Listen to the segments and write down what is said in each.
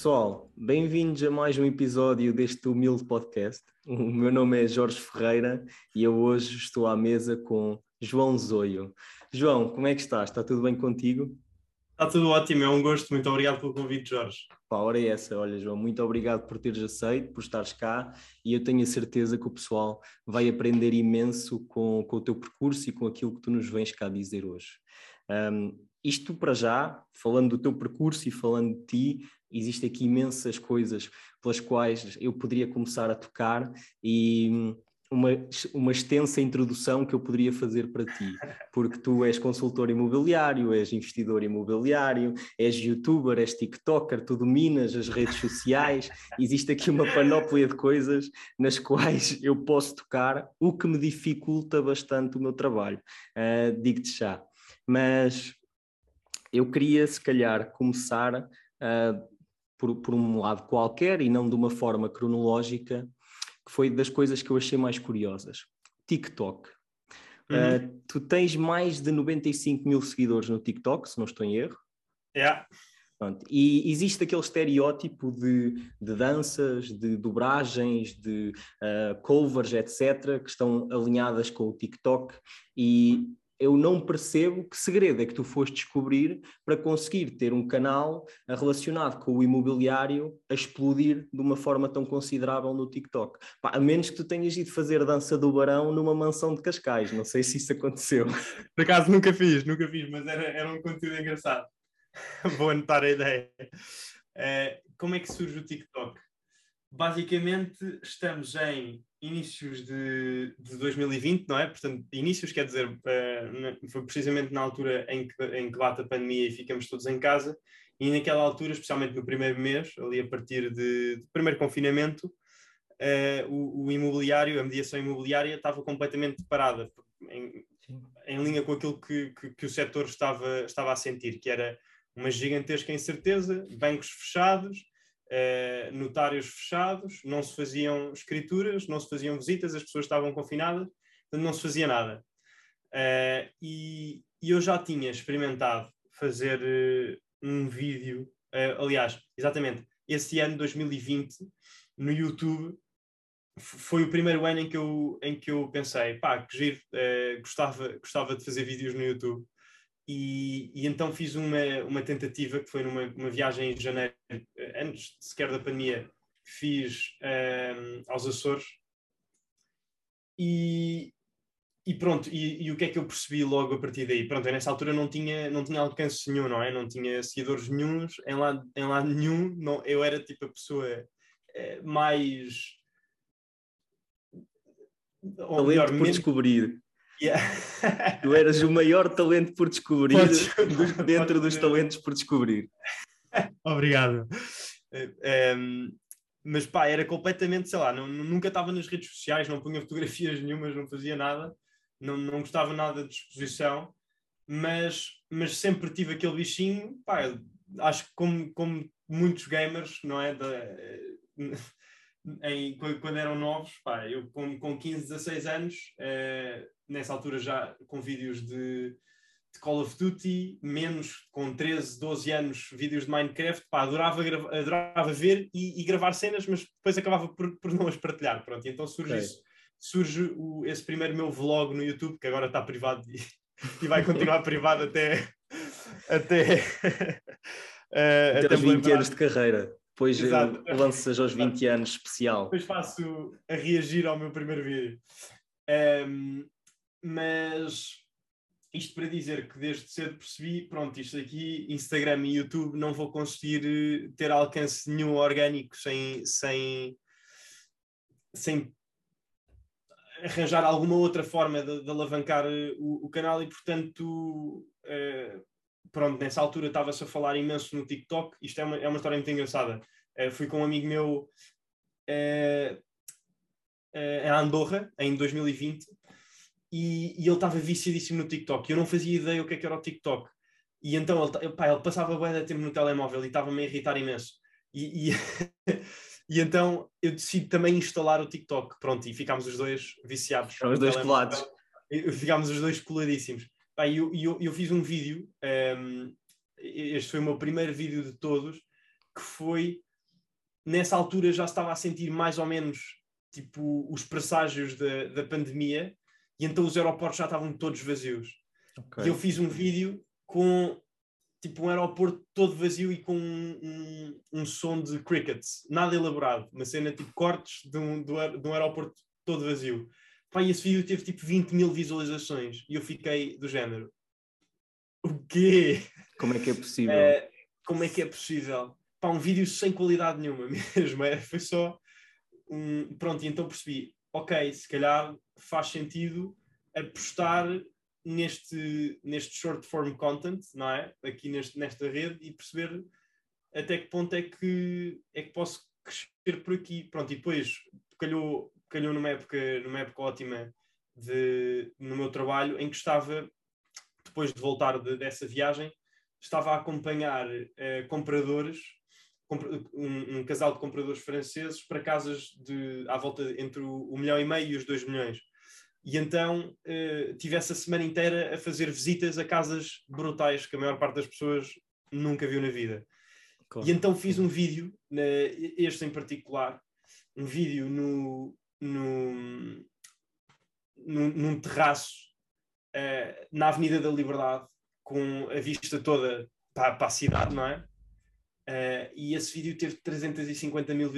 Pessoal, bem-vindos a mais um episódio deste humilde podcast. O meu nome é Jorge Ferreira e eu hoje estou à mesa com João Zoio. João, como é que estás? Está tudo bem contigo? Está tudo ótimo, é um gosto. Muito obrigado pelo convite, Jorge. Pá, hora é essa. Olha, João, muito obrigado por teres aceito, por estares cá e eu tenho a certeza que o pessoal vai aprender imenso com, com o teu percurso e com aquilo que tu nos vens cá dizer hoje. Um, isto para já, falando do teu percurso e falando de ti, existem aqui imensas coisas pelas quais eu poderia começar a tocar e hum, uma, uma extensa introdução que eu poderia fazer para ti, porque tu és consultor imobiliário, és investidor imobiliário, és youtuber, és tiktoker, tu dominas as redes sociais, existe aqui uma panóplia de coisas nas quais eu posso tocar, o que me dificulta bastante o meu trabalho, uh, digo-te já. Mas eu queria, se calhar, começar uh, por, por um lado qualquer e não de uma forma cronológica, que foi das coisas que eu achei mais curiosas. TikTok. Uhum. Uh, tu tens mais de 95 mil seguidores no TikTok, se não estou em erro. É. Yeah. Pronto. E existe aquele estereótipo de, de danças, de dobragens, de uh, covers, etc., que estão alinhadas com o TikTok, e eu não percebo que segredo é que tu foste descobrir para conseguir ter um canal relacionado com o imobiliário a explodir de uma forma tão considerável no TikTok. Pá, a menos que tu tenhas ido fazer dança do barão numa mansão de Cascais, não sei se isso aconteceu. Por acaso nunca fiz, nunca fiz, mas era, era um conteúdo engraçado. Vou anotar a ideia. Uh, como é que surge o TikTok? Basicamente, estamos em inícios de, de 2020, não é? Portanto, inícios quer dizer, uh, foi precisamente na altura em que, em que bate a pandemia e ficamos todos em casa, e naquela altura, especialmente no primeiro mês, ali a partir de, do primeiro confinamento, uh, o, o, imobiliário, a mediação imobiliária estava completamente parada, em, em linha com aquilo que, que, que o setor estava, estava a sentir, que era uma gigantesca incerteza, bancos fechados, uh, notários fechados, não se faziam escrituras, não se faziam visitas, as pessoas estavam confinadas, não se fazia nada. Uh, e, e, eu já tinha experimentado fazer uh, um vídeo, aliás, exatamente, esse ano 2020, no YouTube, foi o primeiro ano em que eu, em que eu pensei, pá, que giro, gostava, gostava de fazer vídeos no YouTube. E, e, então fiz uma, uma tentativa que foi numa uma viagem em janeiro, antes sequer da pandemia, fiz um, ehm, aos Açores. E, e pronto, e, e, o que é que eu percebi logo a partir daí? Pronto, eu nessa altura não tinha, não tinha alcance nenhum, não é? Não tinha seguidores nenhums, em lado, em lado nenhum, não, eu era tipo a pessoa eh, mais. Ou melhor, por menos, descobrir. Yeah. tu eras o maior talento por descobrir dentro dos talentos por descobrir. Obrigado. Um, mas pá, era completamente, sei lá, não, nunca estava nas redes sociais, não punha fotografias nenhumas, não fazia nada, não, não gostava nada de exposição, mas, mas sempre tive aquele bichinho, pá, acho que como, como muitos gamers, não é? em, quando eram novos, pá, eu com, com 15, 16 anos, eh, nessa altura já com vídeos de, de, Call of Duty, menos com 13, 12 anos, vídeos de Minecraft, pá, adorava, adorava ver e, e, gravar cenas, mas depois acabava por, por não as partilhar, pronto, então surge okay. isso, surge o, esse primeiro meu vlog no YouTube, que agora está privado e, e vai continuar privado até... até uh, até, até 20 anos de carreira depois eh, lanças aos 20 anos especial. Depois faço a reagir ao meu primeiro vídeo. Um, mas isto para dizer que desde cedo percebi, pronto, isto aqui, Instagram e YouTube, não vou conseguir eh, ter alcance nenhum orgânico sem, sem, sem arranjar alguma outra forma de, de alavancar eh, o, o, canal e, portanto, uh, pronto, nessa altura estava-se a falar imenso no TikTok. Isto é uma, é uma história muito engraçada. Fui com um amigo meu uh, Andorra, em 2020, e, e ele estava viciadíssimo no TikTok. Eu não fazia ideia o que, é que era o TikTok. E então ele, pá, ele passava bem de tempo no telemóvel e estava-me a irritar imenso. E, e, e, então eu decidi também instalar o TikTok. Pronto, e ficámos os dois viciados. Os dois colados. Ficámos os dois coladíssimos. Pá, eu, eu, eu fiz um vídeo, um, ehm, este foi o meu primeiro vídeo de todos, que foi nessa altura já estava a sentir mais ou menos tipo os presságios da, da pandemia e então os aeroportos já estavam todos vazios. Okay. E eu fiz um vídeo com tipo um aeroporto todo vazio e com um, um, um, som de crickets, nada elaborado, uma cena tipo cortes de um, de um aeroporto todo vazio. Pá, e esse vídeo teve tipo 20 mil visualizações e eu fiquei do género. O quê? Como é que é possível? É, como é que é possível? Pá, um vídeo sem qualidade nenhuma mesmo. É, foi só um. Pronto, e então percebi, ok, se calhar faz sentido apostar neste, neste short form content, não é? Aqui neste, nesta rede e perceber até que ponto é que, é que posso crescer por aqui. Pronto, e depois calhou, calhou numa, época, numa época ótima de, no meu trabalho em que estava, depois de voltar de, dessa viagem, estava a acompanhar uh, compradores, um, um, casal de compradores franceses para casas de, à volta entre o, o milhão e meio e os dois milhões. E então uh, tive essa semana inteira a fazer visitas a casas brutais que a maior parte das pessoas nunca viu na vida. Claro. E então fiz um vídeo, este em particular, um vídeo no, no, no num terraço uh, na Avenida da Liberdade, com a vista toda para, para a cidade, não é? Uh, e esse vídeo teve 350 mil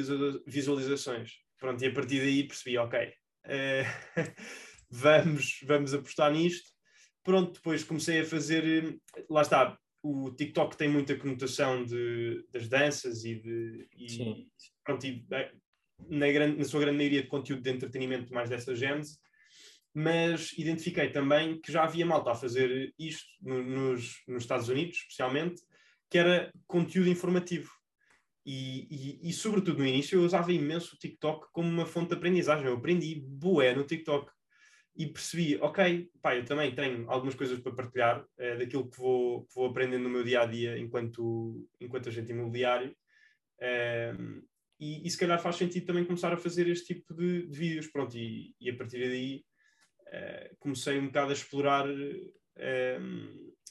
visualizações. Pronto, e a partir daí percebi, ok, uh, vamos, vamos apostar nisto. Pronto, depois comecei a fazer, lá está, o TikTok tem muita conotação de, das danças e de. E, pronto, e, eh, na, grande, na sua grande maioria de conteúdo de entretenimento mais dessa gênese, mas identifiquei também que já havia malta a fazer isto no, nos, nos Estados Unidos, especialmente, que era conteúdo informativo. E, e, e, sobretudo no início, eu usava imenso o TikTok como uma fonte de aprendizagem. Eu aprendi bué no TikTok e percebi, ok, pá, eu também tenho algumas coisas para partilhar é, daquilo que vou, que vou aprendendo no meu dia a dia enquanto, enquanto agente imobiliário. É, e, e, se calhar faz sentido também começar a fazer este tipo de, de vídeos. Pronto, e, e, a partir daí é, comecei um bocado a explorar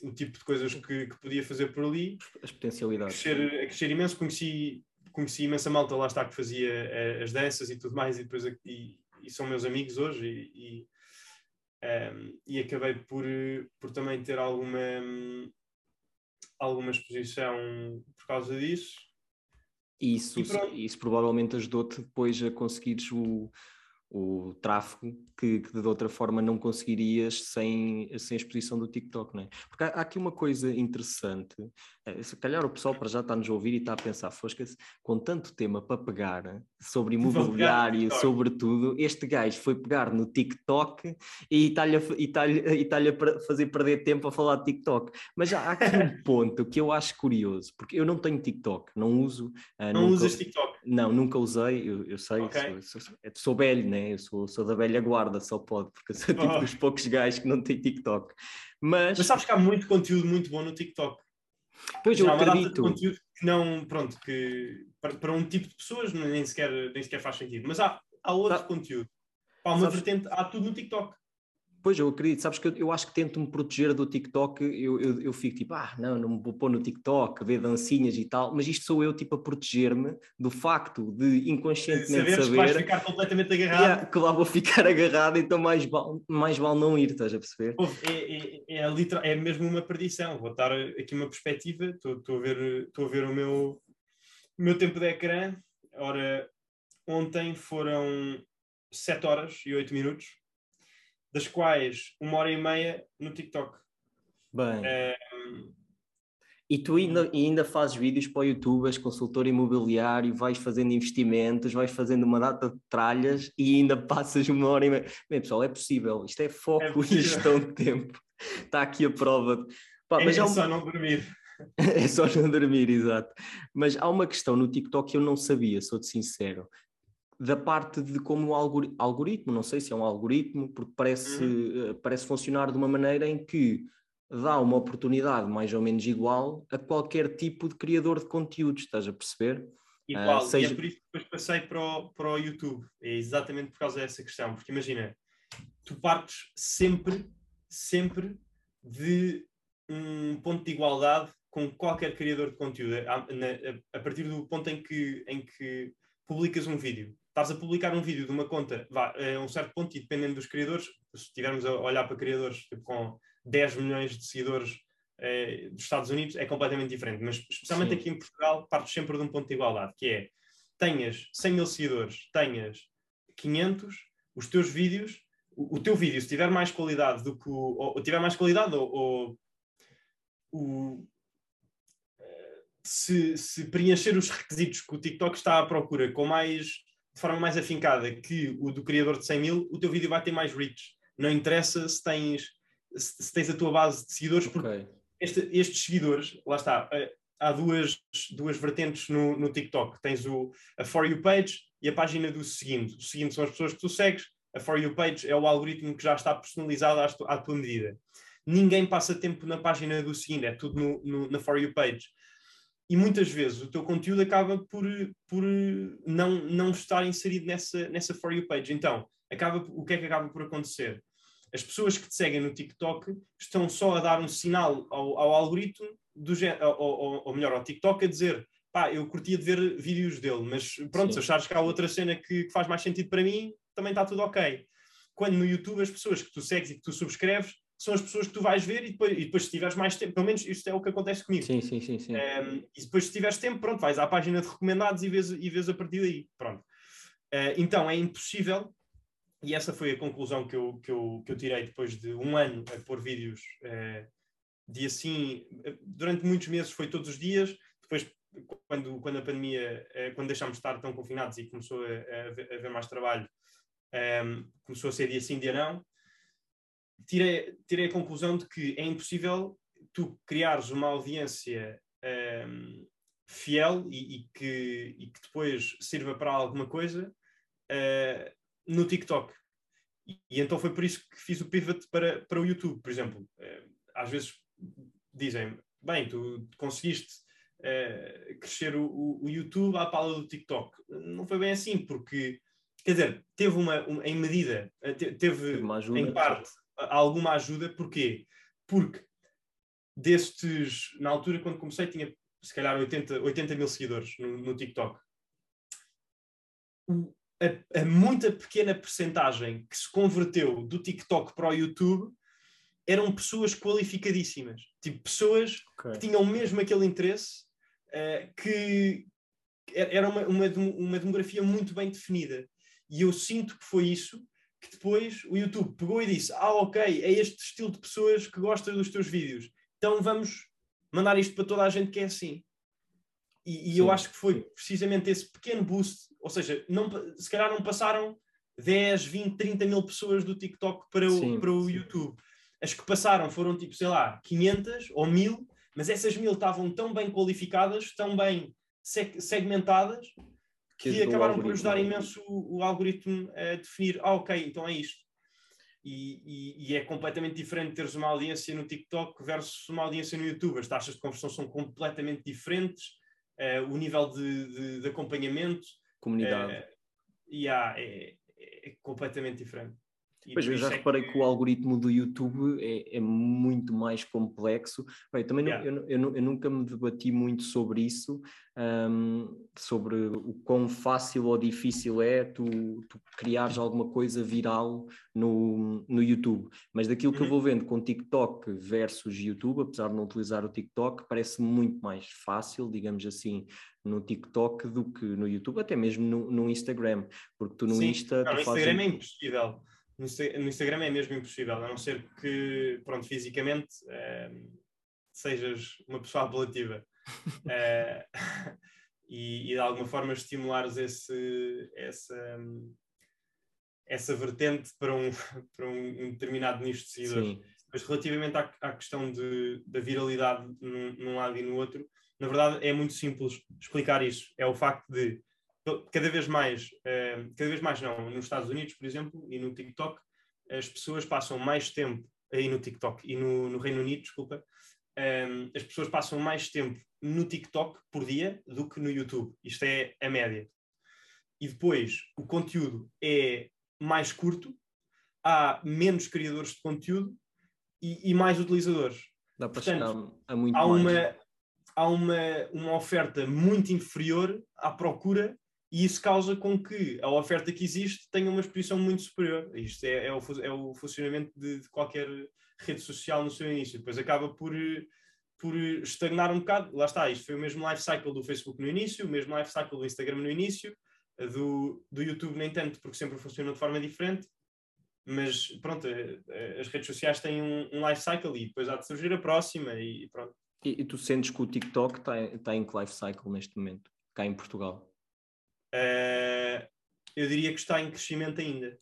o tipo de coisas que, que, podia fazer por ali. As potencialidades. A crescer, a crescer imenso. Conheci, conheci imensa malta lá está que fazia as danças e tudo mais, e depois e, e são meus amigos hoje. E, um, e acabei por, por também ter alguma, alguma exposição por causa disso. Isso, isso provavelmente ajudou-te depois a conseguires o, o tráfego que, que, de outra forma não conseguirias sem, sem a exposição do TikTok, não é? Porque há, há aqui uma coisa interessante, é, se calhar o pessoal para já está-nos a ouvir e está a pensar, fosca-se, com tanto tema para pegar sobre imobiliário, sobre tudo, este gajo foi pegar no TikTok e está-lhe a, está está a fazer perder tempo a falar de TikTok. Mas há aqui um ponto que eu acho curioso, porque eu não tenho TikTok, não uso. Uh, não nunca, usas TikTok? Não, nunca usei, eu, eu sei, okay. sou, sou, sou velho, né? Eu sou, sou da velha guarda, só pode, porque eu sou tipo oh. dos poucos gajos que não têm TikTok. Mas... Mas sabes que há muito conteúdo muito bom no TikTok. Pois eu acredito. conteúdo que não, pronto, que para, para, um tipo de pessoas nem sequer, nem sequer faz sentido. Mas há, há outro conteúdo. Há uma vertente, há tudo no TikTok. Pois, eu acredito. Sabes que eu, eu acho que tento-me proteger do TikTok. Eu, eu, eu, fico tipo, ah, não, não me vou pôr no TikTok, ver dancinhas e tal. Mas isto sou eu, tipo, a proteger-me do facto de inconscientemente Saberes saber... que vais ficar completamente agarrado. Yeah, que lá vou ficar agarrado, então mais vale, mais vale não ir, estás a perceber? É, é, é, literal, é mesmo uma perdição. Vou dar aqui uma perspectiva. Estou a ver, estou a ver o meu, o meu tempo de ecrã. Ora, ontem foram 7 horas e 8 minutos das quais uma hora e meia no TikTok. Bem. É... E tu ainda, ainda fazes vídeos para o YouTube, és consultor imobiliário, vais fazendo investimentos, vais fazendo uma data de tralhas e ainda passas uma hora e meia. Bem, pessoal, é possível. Isto é foco é e gestão de tempo. Está aqui a prova. Pá, é, mas é só não dormir. é só não dormir, exato. Mas há uma questão no TikTok que eu não sabia, sou-te sincero, da parte de como o algoritmo, não sei se é um algoritmo, porque parece, uhum. parece funcionar de uma maneira em que dá uma oportunidade mais ou menos igual a qualquer tipo de criador de conteúdos, estás a perceber? Igual, uh, seja... e é por isso que depois passei para o, para o YouTube, é exatamente por causa dessa questão, porque imagina, tu partes sempre, sempre de um ponto de igualdade com qualquer criador de conteúdo, a, a, a, partir do ponto em que, em que publicas um vídeo. Estás a publicar um vídeo de uma conta vá, a um certo ponto, e dependendo dos criadores, se estivermos a olhar para criadores tipo, com 10 milhões de seguidores eh, dos Estados Unidos, é completamente diferente. Mas, especialmente Sim. aqui em Portugal, partes sempre de um ponto de igualdade, que é tenhas 100 mil seguidores, tenhas 500, os teus vídeos, o, o teu vídeo, se tiver mais qualidade do que o, ou, ou tiver mais qualidade, ou, ou o, eh, se, se, preencher os requisitos que o TikTok está à procura com mais, de forma mais afincada que o do criador de 100 mil, o teu vídeo vai ter mais reach. Não interessa se tens, se, se tens a tua base de seguidores, okay. porque este, estes seguidores, lá está, eh, há duas, duas vertentes no, no TikTok. Tens o, a For You page e a página do seguinte. O seguinte são as pessoas que tu segues, a For You page é o algoritmo que já está personalizado à, à tua medida. Ninguém passa tempo na página do seguinte, é tudo no, no, na For You page. E muitas vezes o teu conteúdo acaba por, por não, não estar inserido nessa, nessa For You page. Então, acaba, o que é que acaba por acontecer? As pessoas que te seguem no TikTok estão só a dar um sinal ao, ao algoritmo, do, ou, ou, ou melhor, ao TikTok, a dizer pá, eu curtia de ver vídeos dele, mas pronto, Sim. se achares que há outra cena que, que faz mais sentido para mim, também está tudo ok. Quando no YouTube as pessoas que tu segues e que tu subscreves são as pessoas que tu vais ver e depois, e depois se tiveres mais tempo, pelo menos isto é o que acontece comigo. Sim, sim, sim. sim. Um, e depois se tiveres tempo, pronto, vais à página de recomendados e vês, e vês a partir daí. Pronto. Uh, então é impossível e essa foi a conclusão que eu, que eu, que eu tirei depois de um ano a pôr vídeos eh, de assim, durante muitos meses foi todos os dias, depois quando, quando a pandemia, eh, quando deixámos de estar tão confinados e começou a, a, haver mais trabalho, eh, começou a ser dia sim, dia não, tirei, tirei a conclusão de que é impossível tu criares uma audiência um, fiel e, e, que, e que depois sirva para alguma coisa uh, no TikTok. E, e, então foi por isso que fiz o pivot para, para o YouTube, por exemplo. Uh, às vezes dizem, bem, tu conseguiste uh, crescer o, o, YouTube à pala do TikTok. Não foi bem assim, porque, quer dizer, teve uma, uma em medida, eh, teve em parte alguma ajuda, porquê? Porque destes, na altura quando comecei, tinha se calhar 80, 80 mil seguidores no, no TikTok. A, a, muita pequena percentagem que se converteu do TikTok para o YouTube eram pessoas qualificadíssimas, tipo pessoas okay. que tinham mesmo aquele interesse, uh, que era uma, uma, uma demografia muito bem definida. E eu sinto que foi isso que depois o YouTube pegou e disse: Ah, ok, é este estilo de pessoas que gostam dos teus vídeos, então vamos mandar isto para toda a gente que é assim. E, e eu acho que foi precisamente esse pequeno boost, ou seja, não, se calhar não passaram 10, 20, 30 mil pessoas do TikTok para o, sim, para o YouTube. As que passaram foram tipo, sei lá, 500 ou 1000, mas essas mil estavam tão bem qualificadas, tão bem segmentadas, que, que acabaram por ajudar imenso o, o, algoritmo a definir, ah, ok, então é isto. E, e, e, é completamente diferente teres uma audiência no TikTok versus uma audiência no YouTube. As taxas de conversão são completamente diferentes, uh, o nível de, de, de acompanhamento. Comunidade. Uh, yeah, é, é completamente diferente. Pois, eu já é reparei que... que... o algoritmo do YouTube é, é muito mais complexo. Bem, também yeah. não, eu, eu, eu, nunca me debati muito sobre isso, um, sobre o quão fácil ou difícil é tu, tu criares alguma coisa viral no, no YouTube. Mas daquilo que uhum. eu vou vendo com TikTok versus YouTube, apesar de não utilizar o TikTok, parece muito mais fácil, digamos assim, no TikTok do que no YouTube, até mesmo no, no Instagram, porque tu no Sim. Insta... Não, no Instagram é impossível no, Instagram é mesmo impossível, a não ser que, pronto, fisicamente uh, sejas uma pessoa apelativa. uh, e, e, de alguma forma estimulares esse, essa, essa vertente para um, para um, determinado nicho de seguidores. Sim. Mas relativamente à, à questão de, da viralidade num, num lado e no outro, na verdade é muito simples explicar isso. É o facto de cada vez mais, uh, cada vez mais não, nos Estados Unidos, por exemplo, e no TikTok, as pessoas passam mais tempo, aí no TikTok e no, no Reino Unido, desculpa, ehm, as pessoas passam mais tempo no TikTok por dia do que no YouTube. Isto é a média. E depois, o conteúdo é mais curto, há menos criadores de conteúdo e, e mais utilizadores. Dá para Portanto, chegar a muito há mais. Uma, há uma, uma oferta muito inferior à procura e isso causa com que a oferta que existe tenha uma exposição muito superior. Isto é, é, o, é o, funcionamento de, de, qualquer rede social no seu início. Depois acaba por, por estagnar um bocado. Lá está, isto foi o mesmo life cycle do Facebook no início, o mesmo life cycle do Instagram no início, do, do YouTube nem tanto, porque sempre funcionou de forma diferente. Mas pronto, eh, eh, as redes sociais têm um, um life cycle e depois há de surgir a próxima e pronto. E, e tu sentes que o TikTok está tá em que life cycle neste momento, cá em Portugal? Uh, eu diria que está em crescimento ainda.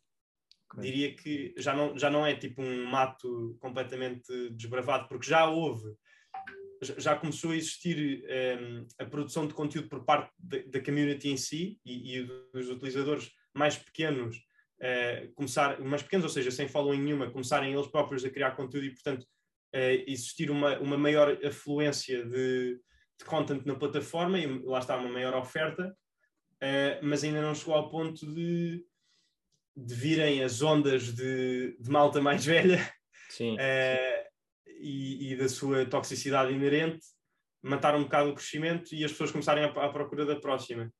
Okay. Diria que já não, já não é tipo um mato completamente desbravado, porque já houve, já começou a existir um, ehm, a produção de conteúdo por parte da, community em si e, e, dos utilizadores mais pequenos, uh, começar, mais pequenos, ou seja, sem following nenhuma, começarem eles próprios a criar conteúdo e, portanto, uh, existir uma, uma maior afluência de, de content na plataforma e lá está uma maior oferta uh, mas ainda não chegou ao ponto de, de virem as ondas de, de malta mais velha uh, e, e, da sua toxicidade inerente matar um bocado o crescimento e as pessoas começarem à, à procura da próxima.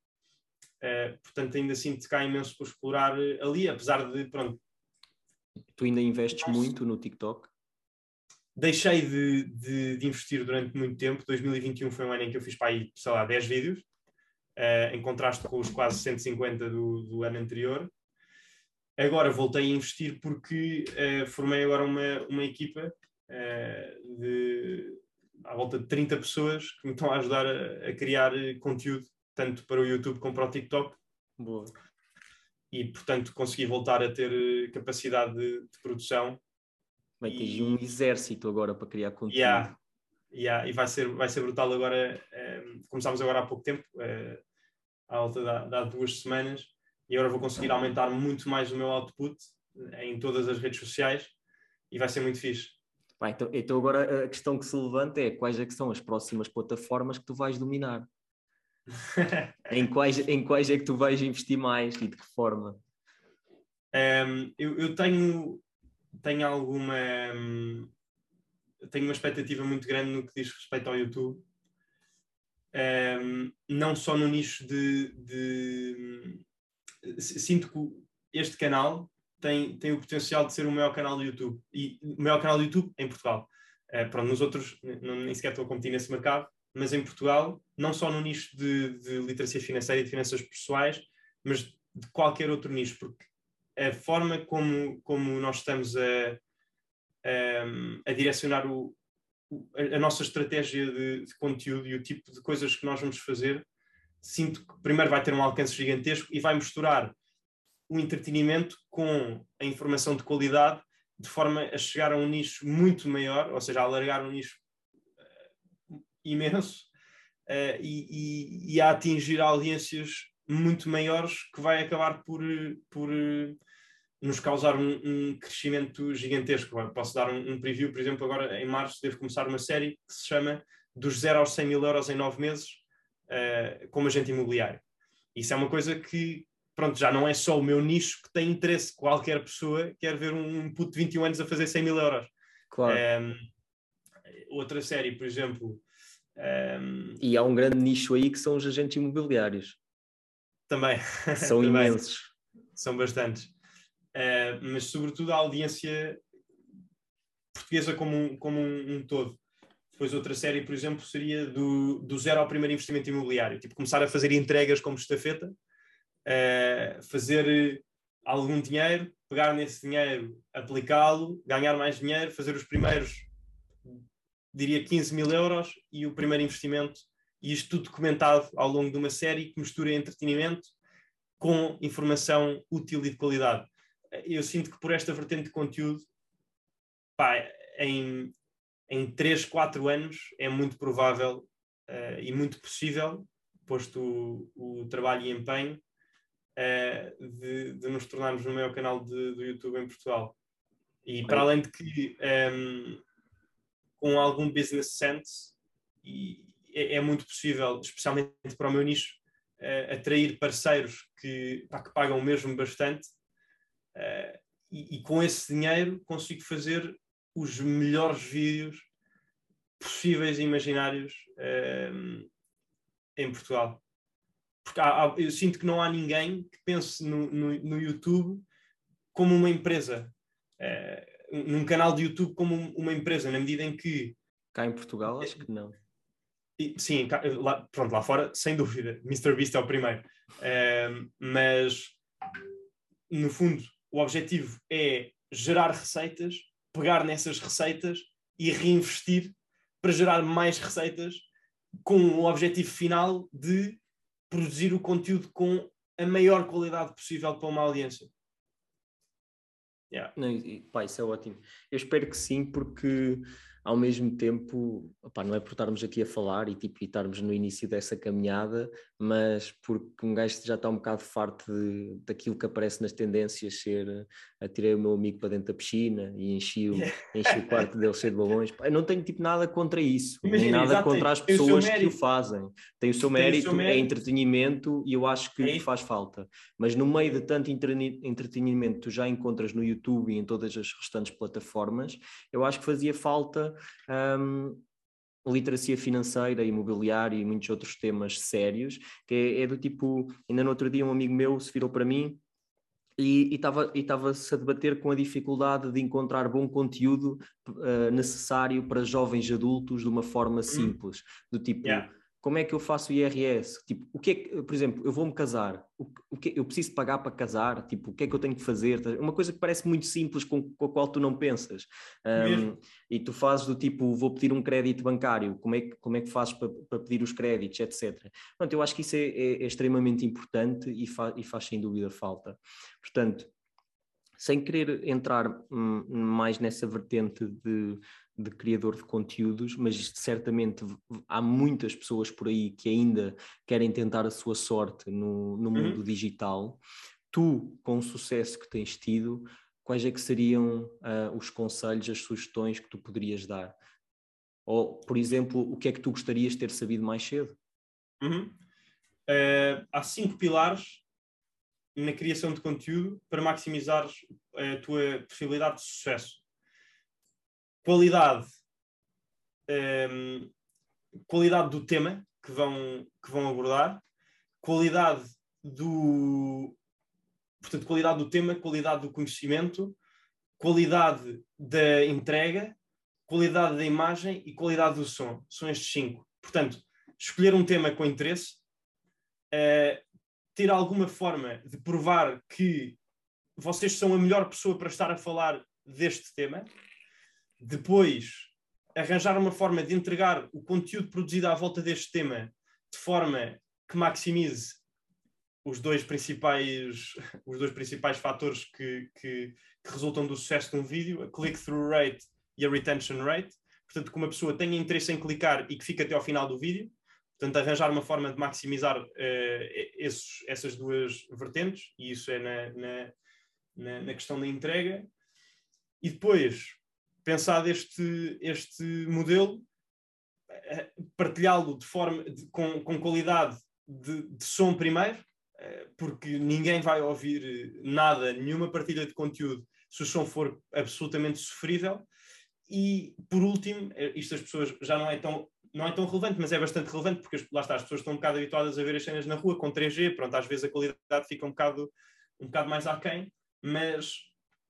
Uh, portanto, ainda sinto que há imenso por explorar ali, apesar de, pronto. Tu ainda investes Nossa. muito no TikTok? Deixei de, de, de, investir durante muito tempo. 2021 foi um ano em que eu fiz para aí, sei lá, 10 vídeos uh, em contraste com os quase 150 do, do ano anterior. Agora voltei a investir porque uh, formei agora uma, uma equipa uh, de à volta de 30 pessoas que me estão a ajudar a, a criar conteúdo, tanto para o YouTube como para o TikTok. Boa. E, portanto, consegui voltar a ter capacidade de, de produção. Vai ter e... um exército agora para criar conteúdo. Yeah. Yeah, e vai ser, vai ser brutal agora. começámos agora há pouco tempo, à alta há duas semanas, e agora vou conseguir aumentar muito mais o meu output em todas as redes sociais e vai ser muito fixe. Bem, então, então, agora a questão que se levanta é quais é que são as próximas plataformas que tu vais dominar? em, quais, em quais é que tu vais investir mais e de que forma? Um, eu, eu, tenho, tenho alguma um, tenho uma expectativa muito grande no que diz respeito ao YouTube um, ehm, não só no nicho de, de, Sinto que este canal tem, tem o potencial de ser o maior canal do YouTube, e o maior canal do YouTube em Portugal. Uh, pronto, nos outros, não, nem sequer estou a competir nesse mercado, mas em Portugal, não só no nicho de, de literacia financeira e de finanças pessoais, mas de qualquer outro nicho, porque a forma como, como nós estamos a, a, a direcionar o, a, nossa estratégia de, de, conteúdo e o tipo de coisas que nós vamos fazer, sinto que primeiro vai ter um alcance gigantesco e vai misturar o entretenimento com a informação de qualidade de forma a chegar a um nicho muito maior, ou seja, a alargar um nicho uh, imenso uh, e, e, e, a atingir audiências muito maiores que vai acabar por, por uh, nos causar um, um, crescimento gigantesco. Posso dar um, um, preview, por exemplo, agora em março devo começar uma série que se chama Dos 0 aos 100 mil euros em 9 meses uh, como agente imobiliário. Isso é uma coisa que, pronto, já não é só o meu nicho que tem interesse. Qualquer pessoa quer ver um puto de 21 anos a fazer 100 mil euros. Claro. Um, ehm, outra série, por exemplo. Um, ehm, e há um grande nicho aí que são os agentes imobiliários. Também. São Também. imensos. São bastantes. Uh, mas sobretudo a audiência portuguesa como um, como um, um, todo. Depois outra série, por exemplo, seria do, do zero ao primeiro investimento imobiliário. Tipo, começar a fazer entregas como estafeta, uh, fazer algum dinheiro, pegar nesse dinheiro, aplicá-lo, ganhar mais dinheiro, fazer os primeiros, diria 15 mil euros e o primeiro investimento. E isto tudo documentado ao longo de uma série que mistura entretenimento com informação útil e de qualidade eu sinto que por esta vertente de conteúdo, pá, em, em 3, 4 anos é muito provável uh, e muito possível, posto o, o trabalho e empenho, uh, de, de, nos tornarmos no maior canal de, do YouTube em Portugal. E para além de que um, ehm, com algum business sense, é, é, muito possível, especialmente para o meu nicho, uh, atrair parceiros que, pá, que pagam mesmo bastante Uh, e, e, com esse dinheiro consigo fazer os melhores vídeos possíveis e imaginários uh, em Portugal. Porque há, há, eu sinto que não há ninguém que pense no, no, no YouTube como uma empresa. Uh, num canal de YouTube como uma empresa, na medida em que. Cá em Portugal, acho que não. Sim, lá, pronto, lá fora, sem dúvida. Mr. Beast é o primeiro. Mas, no fundo, o objetivo é gerar receitas, pegar nessas receitas e reinvestir para gerar mais receitas com o objetivo final de produzir o conteúdo com a maior qualidade possível para uma audiência. Yeah. Não, pá, isso é ótimo. Eu espero que sim, porque ao mesmo tempo, opa, não é por estarmos aqui a falar e, tipo, e estarmos no início dessa caminhada, mas porque um gajo já está um bocado farto de, daquilo que aparece nas tendências, ser atirei o meu amigo para dentro da piscina e enchi o, enchi o quarto dele cheio de balões. Eu não tenho tipo nada contra isso, Imagina, nem nada contra as pessoas que o fazem. Tem o seu mérito, o seu mérito, é entretenimento e eu acho que é faz falta. Mas no meio de tanto entretenimento que tu já encontras no YouTube e em todas as restantes plataformas, eu acho que fazia falta. Um, literacia financeira, imobiliária e muitos outros temas sérios, que é, é, do tipo, ainda no outro dia um amigo meu se virou para mim e estava-se a debater com a dificuldade de encontrar bom conteúdo uh, necessário para jovens adultos de uma forma hum. simples, do tipo, yeah como é que eu faço o IRS? Tipo, o que é que, por exemplo, eu vou-me casar, o, o que eu preciso pagar para casar? Tipo, o que é que eu tenho que fazer? Uma coisa que parece muito simples com, com a qual tu não pensas. Um, e tu fazes do tipo, vou pedir um crédito bancário, como é que, como é que fazes para, para pedir os créditos, etc. Pronto, eu acho que isso é, é, é extremamente importante e, fa, e faz sem dúvida falta. Portanto, sem querer entrar hum, mais nessa vertente de de criador de conteúdos, mas certamente há muitas pessoas por aí que ainda querem tentar a sua sorte no, no uhum. mundo uhum. digital. Tu, com o sucesso que tens tido, quais é que seriam uh, os conselhos, as sugestões que tu poderias dar? Ou, por exemplo, o que é que tu gostarias de ter sabido mais cedo? Uhum. Uh, há cinco pilares na criação de conteúdo para maximizar a tua possibilidade de sucesso qualidade, um, ehm, qualidade do tema que vão, que vão abordar, qualidade do portanto, qualidade do tema, qualidade do conhecimento, qualidade da entrega, qualidade da imagem e qualidade do som. São estes cinco. Portanto, escolher um tema com interesse, uh, ter alguma forma de provar que vocês são a melhor pessoa para estar a falar deste tema depois arranjar uma forma de entregar o conteúdo produzido à volta deste tema de forma que maximize os dois principais, os dois principais fatores que, que, que resultam do sucesso de um vídeo, a click-through rate e a retention rate. Portanto, que uma pessoa tenha interesse em clicar e que fique até ao final do vídeo. Portanto, arranjar uma forma de maximizar uh, esses, essas duas vertentes, e isso é na, na, na, na questão da entrega. E depois, pensado este, este modelo, eh, partilhá-lo de forma de, com, com qualidade de, de, som primeiro, eh, porque ninguém vai ouvir nada, nenhuma partilha de conteúdo, se o som for absolutamente sofrível. E por último, eh, isto as pessoas já não é tão não é tão relevante, mas é bastante relevante porque lá está, as pessoas estão um bocado habituadas a ver as cenas na rua com 3G, pronto, às vezes a qualidade fica um bocado, um bocado mais aquém, mas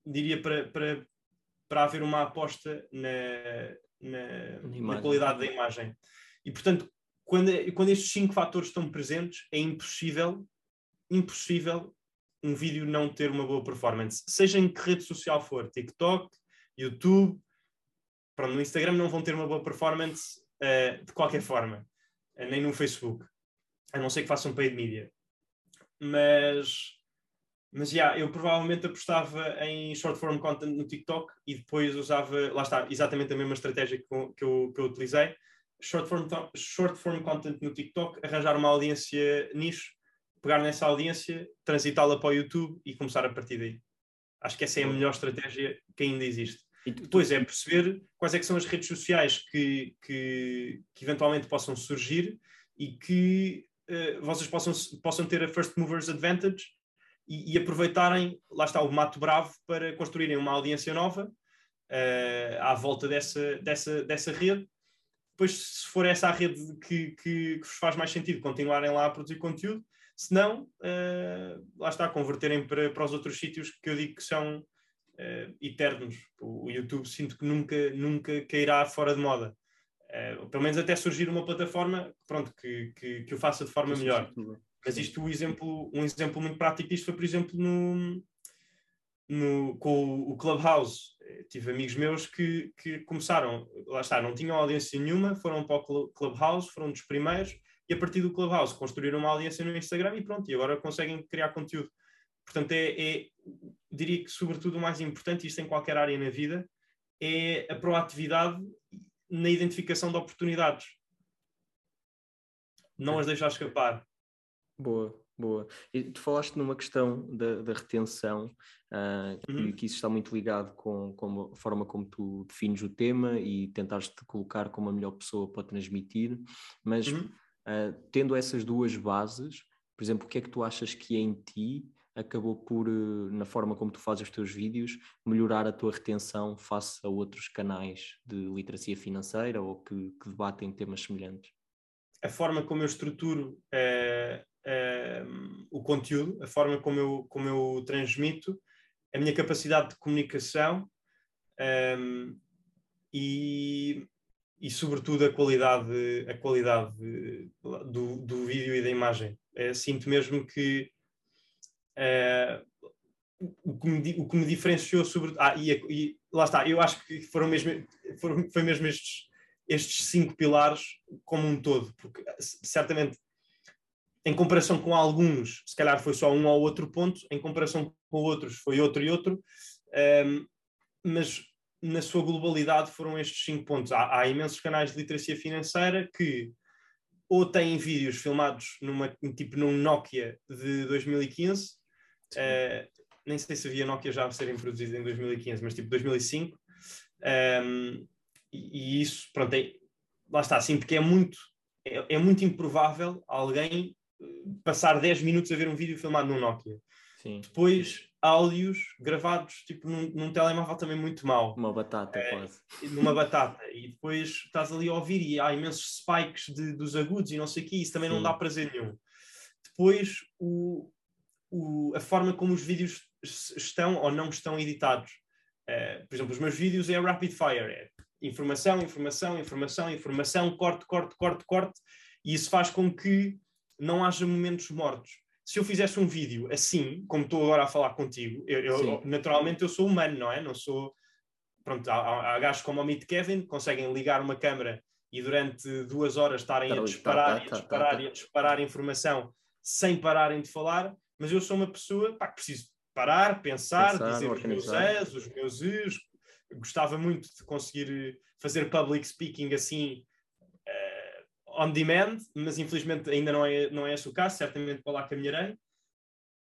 diria para, para para haver uma aposta na, na, na qualidade da imagem. E, portanto, quando, quando estes cinco fatores estão presentes, é impossível, impossível um vídeo não ter uma boa performance. Seja em que rede social for, TikTok, YouTube, pronto, no Instagram não vão ter uma boa performance uh, de qualquer forma, uh, nem no Facebook, a não ser que façam paid media. Mas mas já, yeah, eu provavelmente apostava em short form content no TikTok e depois usava, lá está, exatamente a mesma estratégia que, que, eu, que eu utilizei. Short form, short form content no TikTok, arranjar uma audiência nicho, pegar nessa audiência, transitá-la para o YouTube e começar a partir daí. Acho que essa é a melhor estratégia que ainda existe. E depois é perceber quais é que são as redes sociais que, que, que eventualmente possam surgir e que uh, vocês possam, possam ter a first movers advantage e, e, aproveitarem, lá está, o Mato Bravo para construírem uma audiência nova uh, à volta dessa, dessa, dessa rede depois, se for essa a rede que, que, que vos faz mais sentido, continuarem lá a produzir conteúdo. Se não, uh, lá está, converterem para, para os outros sítios que eu digo que são uh, eternos. O, o, YouTube sinto que nunca, nunca cairá fora de moda. Uh, pelo menos até surgir uma plataforma pronto, que, que, que o faça de forma melhor. Mas isto, um exemplo, um exemplo muito prático disto foi, por exemplo, no, no, com o Clubhouse. Tive amigos meus que, que começaram, lá está, não tinham audiência nenhuma, foram para o Clubhouse, foram dos primeiros, e a partir do Clubhouse construíram uma audiência no Instagram e pronto, e agora conseguem criar conteúdo. Portanto, é, é diria que, sobretudo, o mais importante, isto em qualquer área na vida, é a proatividade na identificação de oportunidades. Não as deixar escapar. Boa, boa. E tu falaste numa questão da, da retenção, uh, que, uhum. que, isso está muito ligado com, com a forma como tu defines o tema e tentares te colocar como a melhor pessoa para transmitir, mas uhum. uh, tendo essas duas bases, por exemplo, o que é que tu achas que em ti acabou por, uh, na forma como tu fazes os teus vídeos, melhorar a tua retenção face a outros canais de literacia financeira ou que, que debatem temas semelhantes? A forma como eu estruturo uh, o conteúdo, a forma como eu, como eu transmito, a minha capacidade de comunicação um, e, e, sobretudo, a qualidade, a qualidade do, do vídeo e da imagem. É, sinto mesmo que uh, o, que me, o que me diferenciou sobre. Ah, e, e, lá está, eu acho que foram mesmo, foram, foi mesmo estes, estes cinco pilares como um todo, porque certamente em comparação com alguns, se calhar foi só um ou outro ponto, em comparação com outros foi outro e outro, um, mas na sua globalidade foram estes cinco pontos. Há, há, imensos canais de literacia financeira que ou têm vídeos filmados numa, tipo num Nokia de 2015, uh, eh, nem sei se havia Nokia já a serem produzidos em 2015, mas tipo 2005, um, e, e, isso, pronto, é, lá está, assim, porque é muito, é, é muito improvável alguém passar 10 minutos a ver um vídeo filmado num Nokia. Sim. Depois, áudios gravados tipo num, num telemóvel também muito mau. Uma batata, é, quase. Numa batata. E depois estás ali a ouvir e há imensos spikes de, dos agudos e não sei o que, isso também Sim. não dá prazer nenhum. Depois, o, o, a forma como os vídeos estão ou não estão editados. Uh, por exemplo, os meus vídeos é rapid fire, é informação, informação, informação, informação, corte, corte, corte, corte, e isso faz com que não haja momentos mortos. Se eu fizesse um vídeo assim, como estou agora a falar contigo, eu, eu naturalmente eu sou humano, não é? Não sou. Pronto, há, há gajos como o Meet Kevin que conseguem ligar uma câmera e durante duas horas estarem a disparar, tá, tá, e a disparar tá, tá, e a disparar informação sem pararem de falar, mas eu sou uma pessoa pá, que preciso parar, pensar, pensar dizer os meus es, os meus is. Gostava muito de conseguir fazer public speaking assim on demand, mas infelizmente ainda não é, não é esse o caso, certamente para lá caminharei.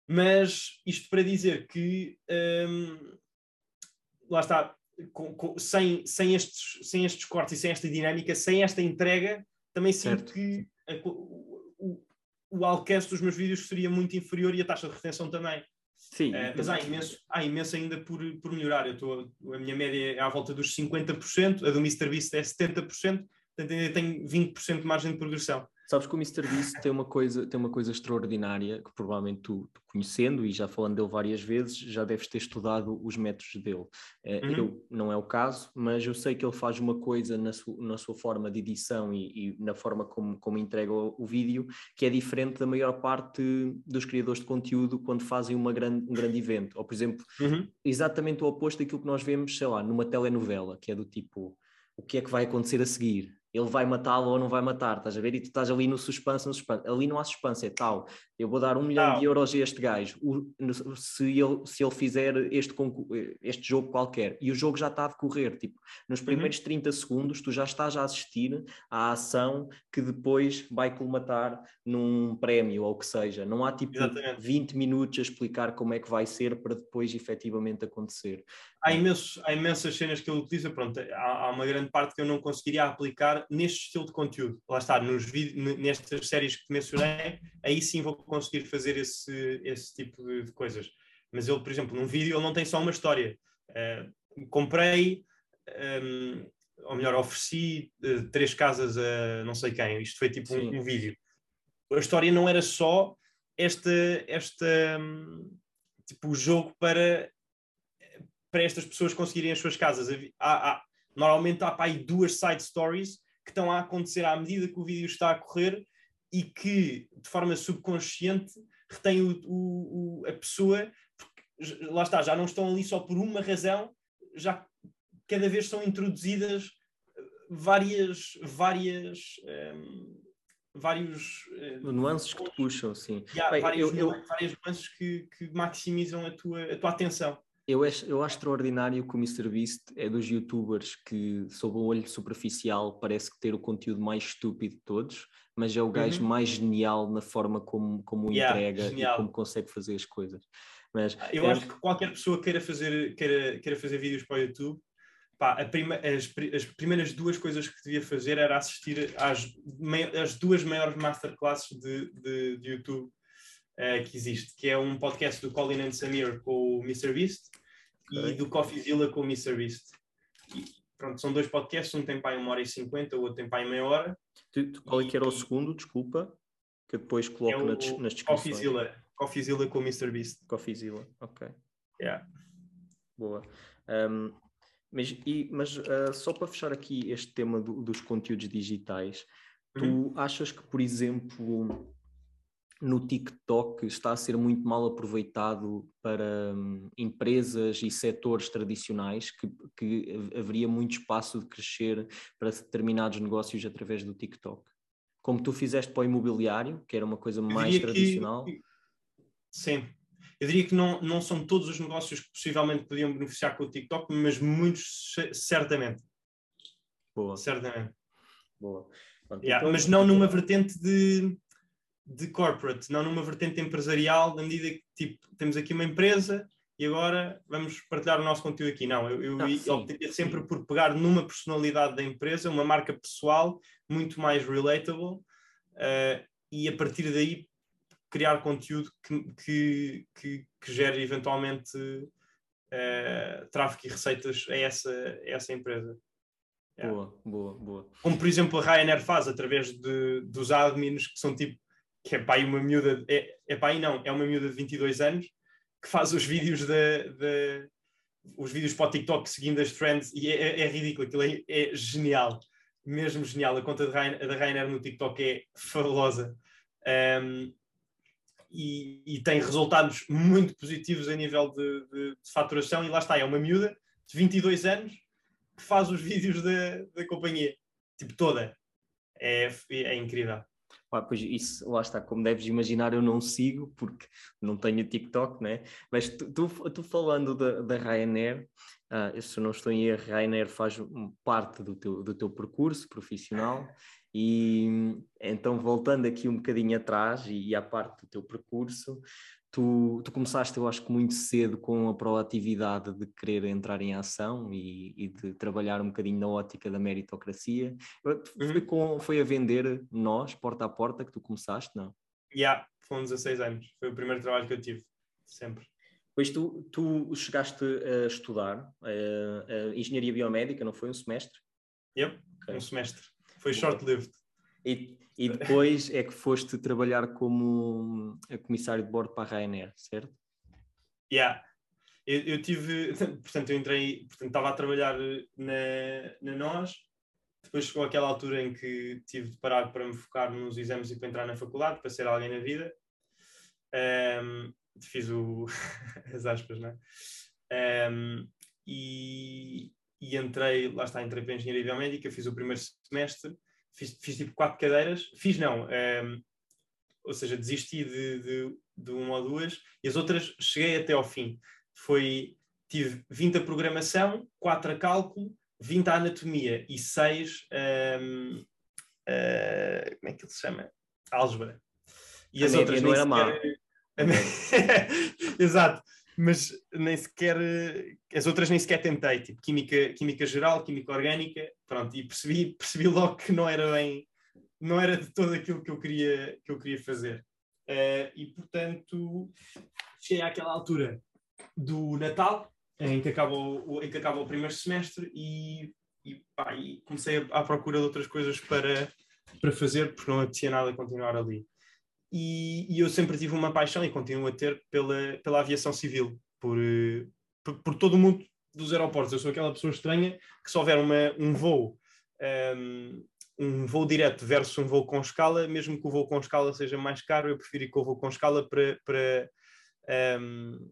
Mas isto para dizer que um, lá está, com, com, sem, sem, estes, sem estes cortes e sem esta dinâmica, sem esta entrega, também sinto certo. que a, o, o, alcance dos meus vídeos seria muito inferior e a taxa de retenção também. Sim. Uh, mas há imenso, há imenso ainda por, por melhorar. Eu estou, a minha média é à volta dos 50%, a do MrBeast é 70%, portanto ainda tenho 20% de margem de progressão. Sabes que o MrBeast tem uma coisa, tem uma coisa extraordinária que provavelmente tu, tu, conhecendo e já falando dele várias vezes, já deves ter estudado os métodos dele. É, uhum. Eu não é o caso, mas eu sei que ele faz uma coisa na, su, na sua forma de edição e, e, na forma como, como entrega o, o, vídeo que é diferente da maior parte dos criadores de conteúdo quando fazem uma grande, um grande evento. Ou, por exemplo, uhum. exatamente o oposto daquilo que nós vemos, sei lá, numa telenovela, que é do tipo o que é que vai acontecer a seguir? Ele vai matá-lo ou não vai matar, estás a ver? E tu estás ali no suspense, no suspense. Ali não há suspense, é tal. Eu vou dar um milhão não. de euros a este gajo o, se, ele, se ele fizer este, este jogo qualquer. E o jogo já está a decorrer. Tipo, nos uhum. primeiros uhum. 30 segundos, tu já estás a assistir à ação que depois vai colmatar num prémio ou o que seja. Não há tipo Exatamente. 20 minutos a explicar como é que vai ser para depois efetivamente acontecer. Há, imensos, há imensas cenas que ele utiliza. Pronto, há, há uma grande parte que eu não conseguiria aplicar neste estilo de conteúdo. Lá está, nos nestas séries que te mencionei, aí sim vou conseguir fazer esse, esse tipo de, de coisas. Mas ele, por exemplo, num vídeo, ele não tem só uma história. Uh, comprei um, ou melhor, ofereci uh, três casas a não sei quem. Isto foi tipo um, um, vídeo. A história não era só esta, esta um, tipo, o jogo para, para estas pessoas conseguirem as suas casas. Há, há, normalmente há para aí duas side stories que estão a acontecer à medida que o vídeo está a correr e que, de forma subconsciente, retém o, o, o, a pessoa, porque lá está, já não estão ali só por uma razão, já cada vez são introduzidas várias, várias um, vários uh, nuances que te puxam, sim. Bem, várias, eu, eu... várias nuances que, que maximizam a tua, a tua atenção. Eu acho, eu acho extraordinário que o MrBeast é dos youtubers que, sob o olho superficial, parece que ter o conteúdo mais estúpido de todos, mas é o gajo uhum. mais genial na forma como, como yeah, entrega genial. e como consegue fazer as coisas. Mas, eu é... acho que qualquer pessoa queira fazer, queira, queira fazer vídeos para o YouTube, pá, prima, as, as, primeiras duas coisas que devia fazer era assistir às, às duas maiores masterclasses de, de, de YouTube uh, que existe, que é um podcast do Colin and Samir com o MrBeast okay. e do CoffeeZilla com o MrBeast. E, pronto, são dois podcasts, um tem para uma hora e cinquenta, o outro tem para meia hora. Tu, tu, qual é que era o segundo, desculpa? Que depois coloco é o, nas, nas descrições. CoffeeZilla, CoffeeZilla com o MrBeast. CoffeeZilla, ok. Yeah. Boa. Um, mas, e, mas uh, só para fechar aqui este tema do, dos conteúdos digitais, tu uhum. achas que, por exemplo, no TikTok está a ser muito mal aproveitado para um, empresas e setores tradicionais, que, que haveria muito espaço de crescer para determinados negócios através do TikTok? Como tu fizeste para o imobiliário, que era uma coisa mais tradicional? Que, sim, eu diria que não, não são todos os negócios que possivelmente podiam beneficiar com o TikTok, mas muitos certamente. Boa. Certamente. Boa. Pronto, yeah, então... Mas não numa vertente de, de corporate, não numa vertente empresarial, na medida que tipo, temos aqui uma empresa e agora vamos partilhar o nosso conteúdo aqui. Não, eu, eu optei sempre por pegar numa personalidade da empresa, uma marca pessoal, muito mais relatable, uh, e a partir daí criar conteúdo que, que, que, que gere eventualmente uh, tráfego e receitas a essa, a essa empresa. Yeah. Boa, boa, boa. Como por exemplo a Ryanair faz através de, dos admins que são tipo, que é aí uma miúda, é, é aí não, é uma miúda de 22 anos que faz os vídeos da, os vídeos para o TikTok seguindo as trends e é, é, é ridículo, aquilo é, é, genial, mesmo genial. A conta da Ryanair no TikTok é fabulosa. Um, e, e, tem resultados muito positivos a nível de, de, de, faturação. E lá está, é uma miúda de 22 anos que faz os vídeos da, da companhia, tipo toda. É, é incrível. Ah, pois isso, lá está, como deves imaginar, eu não sigo porque não tenho TikTok, né? Mas tu, tu, tu falando da, da Ryanair, uh, se não estou em erro, Ryanair faz parte do teu, do teu percurso profissional e então, voltando aqui um bocadinho atrás e, e à parte do teu percurso, tu, tu começaste, eu acho que muito cedo, com a proatividade de querer entrar em ação e, e de trabalhar um bocadinho na ótica da meritocracia. Uhum. Foi, com, foi a vender nós, porta a porta, que tu começaste, não? Já, yeah, foram 16 anos. Foi o primeiro trabalho que eu tive, sempre. Pois tu, tu chegaste a estudar a, eh, a engenharia biomédica, não foi um semestre? Yep, okay. um semestre. Foi short-lived. E, e depois é que foste trabalhar como comissário de bordo para a Ryanair, certo? Yeah. Eu, eu, tive, portanto, eu entrei, portanto, estava a trabalhar na, na NOS, depois chegou aquela altura em que tive de parar para me focar nos exames e para entrar na faculdade, para ser alguém na vida. Um, fiz o, as aspas, não é? Um, e, e entrei, lá está, entrei para a Engenharia Biomédica, fiz o primeiro semestre, fiz, fiz tipo quatro cadeiras, fiz não, um, ehm, ou seja, desisti de, de, de, uma ou duas, e as outras cheguei até ao fim. Foi, tive 20 a programação, 4 a cálculo, 20 a anatomia e 6 um, uh, como é que ele se chama? Álgebra. E a as outras não era sequer... Exato mas nem sequer as outras nem sequer tentei, tipo química, química geral, química orgânica, pronto, e percebi, percebi logo que não era bem, não era de todo aquilo que eu queria, que eu queria fazer. Uh, e portanto, cheguei àquela altura do Natal, em que acaba o, em que acaba o primeiro semestre, e, e, pá, e comecei à procura de outras coisas para, para fazer, porque não apetecia nada continuar ali. E, e, eu sempre tive uma paixão e continuo a ter pela, pela aviação civil, por, por, por, todo o mundo dos aeroportos. Eu sou aquela pessoa estranha que se houver uma, um voo, um, um, voo direto versus um voo com escala, mesmo que o voo com escala seja mais caro, eu prefiro que o voo com escala para, para, um,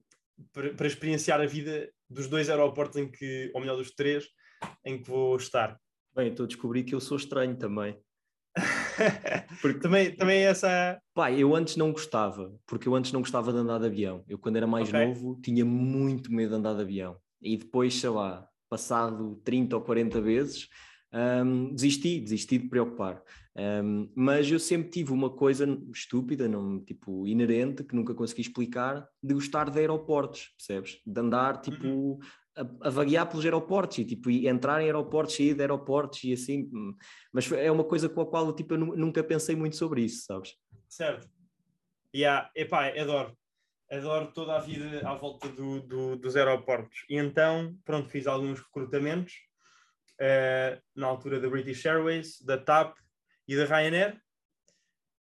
para, para experienciar a vida dos dois aeroportos em que, ou melhor, dos três, em que vou estar. Bem, estou a descobrir que eu sou estranho também. porque também, também é essa. Pai, eu antes não gostava, porque eu antes não gostava de andar de avião. Eu, quando era mais okay. novo, tinha muito medo de andar de avião. E depois, sei lá, passado 30 ou 40 vezes, um, desisti, desisti de preocupar. Um, mas eu sempre tive uma coisa estúpida, não, tipo, inerente, que nunca consegui explicar, de gostar de aeroportos, percebes? De andar, tipo, uhum. A, a vaguear pelos aeroportos e, tipo, entrar em aeroportos, sair de aeroportos e assim. Hum, mas é uma coisa com a qual, tipo, eu nunca pensei muito sobre isso, sabes? Certo. Yeah. Epá, adoro. Adoro toda a vida à volta do, do, dos aeroportos. E então, pronto, fiz alguns recrutamentos uh, na altura da British Airways, da TAP e da Ryanair.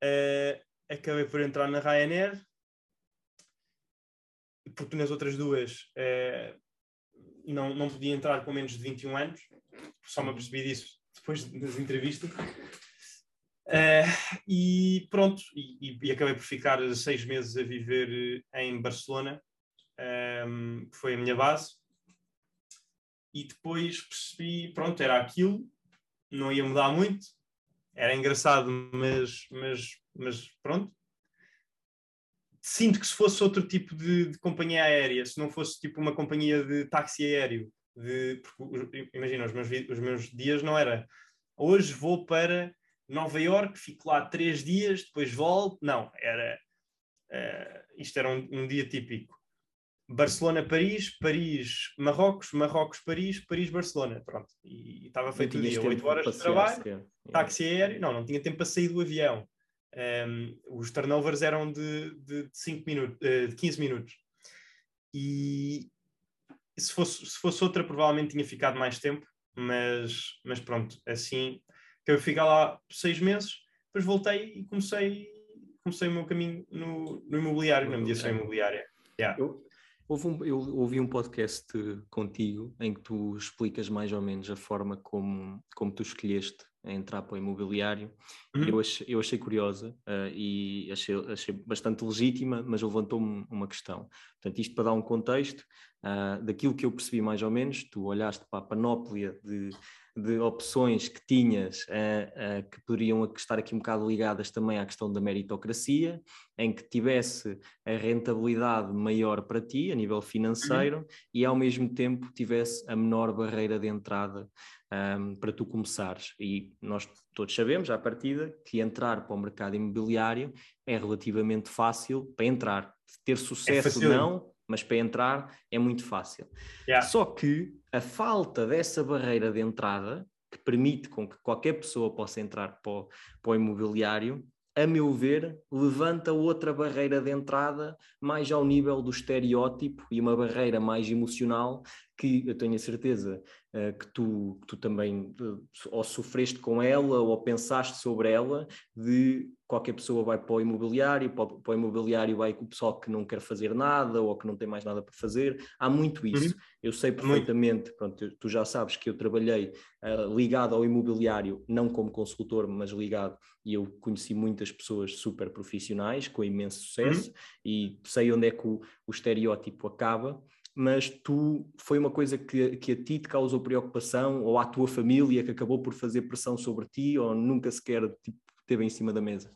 Uh, acabei por entrar na Ryanair, porque nas outras duas uh, não, não podia entrar com menos de 21 anos, só me apercebi disso depois das entrevistas. Uh, e pronto, e, e, acabei por ficar seis meses a viver em Barcelona, um, que foi a minha base e depois percebi, pronto, era aquilo, não ia mudar muito, era engraçado, mas, mas, mas pronto. Sinto que se fosse outro tipo de, de companhia aérea, se não fosse tipo uma companhia de táxi aéreo, de, porque, imagina, os meus, os meus dias não era hoje vou para Nova York, fico lá três dias, depois volto. Não, era uh, isto era um, um, dia típico. Barcelona-Paris, Paris-Marrocos, Marrocos-Paris, Paris-Barcelona. Pronto. E estava feito o dia, 8 horas de trabalho, táxi aéreo. Não, não tinha tempo para sair do avião. Um, os turnovers eram de, de, 5 minutos, uh, de 15 minutos. E se fosse, se fosse outra, provavelmente tinha ficado mais tempo, mas, mas pronto, assim que eu ficar lá seis meses, depois voltei e comecei, comecei o meu caminho no, no imobiliário, na mediação imobiliária. Yeah. Eu, Houve um, eu ouvi um podcast contigo em que tu explicas mais ou menos a forma como, como tu escolheste entrar para o imobiliário. Uhum. Eu, achei, eu achei curiosa uh, e achei, achei bastante legítima, mas levantou-me uma questão. Portanto, isto para dar um contexto, uh, daquilo que eu percebi mais ou menos, tu olhaste para a panóplia de, de opções que tinhas uh, uh, que poderiam estar aqui um bocado ligadas também à questão da meritocracia, em que tivesse a rentabilidade maior para ti a nível financeiro uhum. e ao mesmo tempo tivesse a menor barreira de entrada um, ehm, para tu começares. E nós todos sabemos, à partida, que entrar para o mercado imobiliário é relativamente fácil para entrar. Ter sucesso é não, mas para entrar é muito fácil. Yeah. Só que a falta dessa barreira de entrada, que permite com que qualquer pessoa possa entrar para o, para o imobiliário, a meu ver, levanta outra barreira de entrada mais ao nível do estereótipo e uma barreira mais emocional que eu tenho a certeza uh, que, tu, que tu também uh, ou sofreste com ela ou pensaste sobre ela, de qualquer pessoa vai para o imobiliário, para o, para o imobiliário vai com o pessoal que não quer fazer nada ou que não tem mais nada para fazer. Há muito isso. Uhum. Eu sei perfeitamente, pronto, tu já sabes que eu trabalhei uh, ligado ao imobiliário, não como consultor, mas ligado, e eu conheci muitas pessoas super profissionais com imenso sucesso uhum. e sei onde é que o, o estereótipo acaba mas tu foi uma coisa que, que a ti te causou preocupação ou à tua família que acabou por fazer pressão sobre ti ou nunca sequer tipo, teve em cima da mesa?